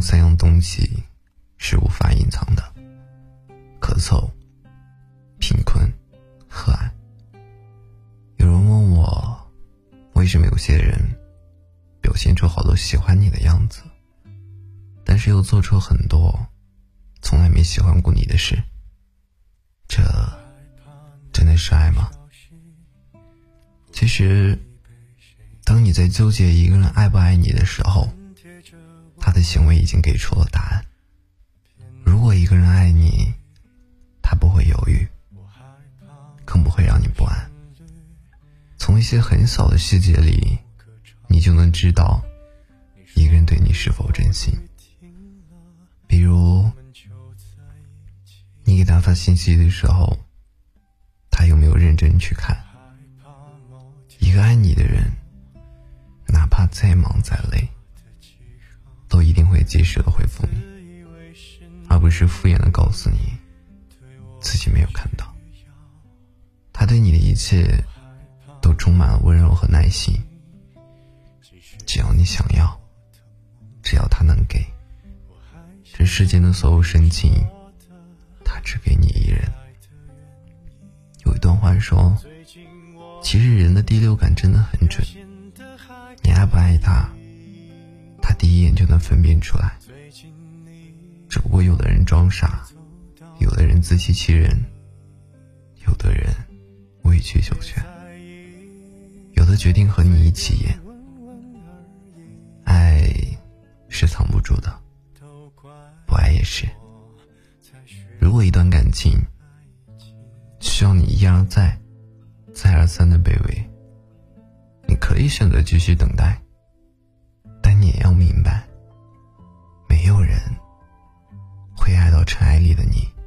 三样东西是无法隐藏的：咳嗽、贫困和爱。有人问我，为什么有些人表现出好多喜欢你的样子，但是又做出很多从来没喜欢过你的事？这真的是爱吗？其实，当你在纠结一个人爱不爱你的时候，他的行为已经给出了答案。如果一个人爱你，他不会犹豫，更不会让你不安。从一些很小的细节里，你就能知道一个人对你是否真心。比如，你给他发信息的时候，他有没有认真去看？一个爱你的人，哪怕再忙再累，及时的回复你，而不是敷衍的告诉你自己没有看到。他对你的一切都充满了温柔和耐心，只要你想要，只要他能给，这世间的所有深情，他只给你一人。有一段话说。其实人的第六感真的很准，你爱不爱他，一眼就能分辨出来。只不过有的人装傻，有的人自欺欺人，有的人委曲求全，有的决定和你一起演。爱是藏不住的，不爱也是。如果一段感情需要你一而再。再而三的卑微，你可以选择继续等待，尘埃里的你。